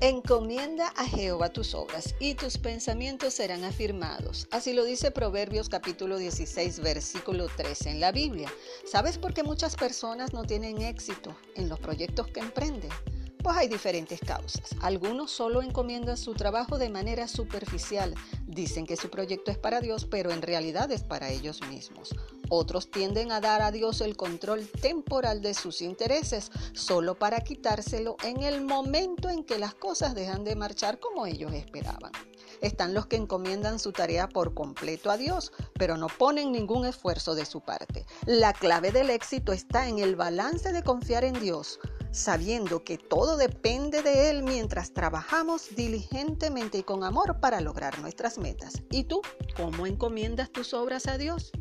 Encomienda a Jehová tus obras y tus pensamientos serán afirmados. Así lo dice Proverbios capítulo 16, versículo 13 en la Biblia. ¿Sabes por qué muchas personas no tienen éxito en los proyectos que emprenden? Pues hay diferentes causas. Algunos solo encomiendan su trabajo de manera superficial. Dicen que su proyecto es para Dios, pero en realidad es para ellos mismos. Otros tienden a dar a Dios el control temporal de sus intereses solo para quitárselo en el momento en que las cosas dejan de marchar como ellos esperaban. Están los que encomiendan su tarea por completo a Dios, pero no ponen ningún esfuerzo de su parte. La clave del éxito está en el balance de confiar en Dios, sabiendo que todo depende de Él mientras trabajamos diligentemente y con amor para lograr nuestras metas. ¿Y tú cómo encomiendas tus obras a Dios?